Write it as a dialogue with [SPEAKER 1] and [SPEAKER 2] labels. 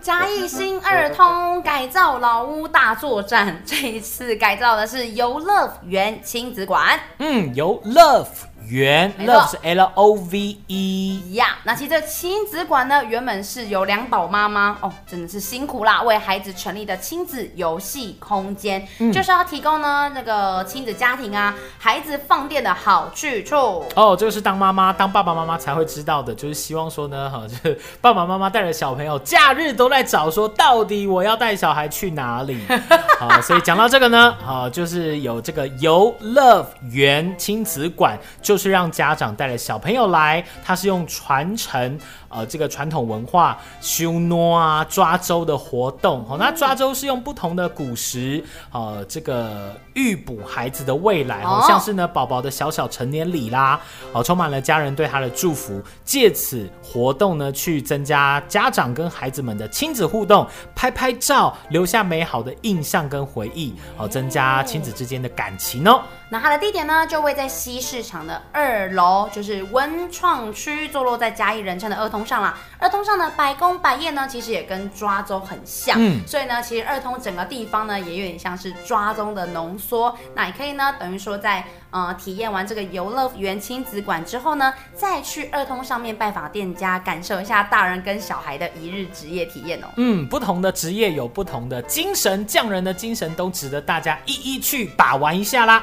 [SPEAKER 1] 嘉义新二通改造老屋大作战，这一次改造的是游乐园亲子馆。
[SPEAKER 2] 嗯，游乐。园，Love 是 L O V E
[SPEAKER 1] 呀。Yeah, 那其实这亲子馆呢，原本是由两宝妈妈哦，真的是辛苦啦，为孩子成立的亲子游戏空间，嗯、就是要提供呢那个亲子家庭啊，孩子放电的好去处。
[SPEAKER 2] 哦，这个是当妈妈、当爸爸妈妈才会知道的，就是希望说呢，哈，就是爸爸妈妈带着小朋友，假日都在找说，到底我要带小孩去哪里？好，所以讲到这个呢，啊，就是有这个游乐园亲子馆就。就是让家长带着小朋友来，他是用传承呃这个传统文化修诺啊抓周的活动。好、哦，那抓周是用不同的古时呃这个预卜孩子的未来，好、哦、像是呢宝宝的小小成年礼啦，好、哦、充满了家人对他的祝福。借此活动呢，去增加家长跟孩子们的亲子互动，拍拍照，留下美好的印象跟回忆，好、哦、增加亲子之间的感情哦。
[SPEAKER 1] 那它的地点呢，就位在西市场的二楼，就是文创区，坐落在嘉义人称的二通上啦。二通上的百工百业呢，其实也跟抓周很像，嗯，所以呢，其实二通整个地方呢，也有点像是抓周的浓缩。那也可以呢，等于说在呃体验完这个游乐园亲子馆之后呢，再去二通上面拜访店家，感受一下大人跟小孩的一日职业体验哦。
[SPEAKER 2] 嗯，不同的职业有不同的精神，匠人的精神都值得大家一一去把玩一下啦。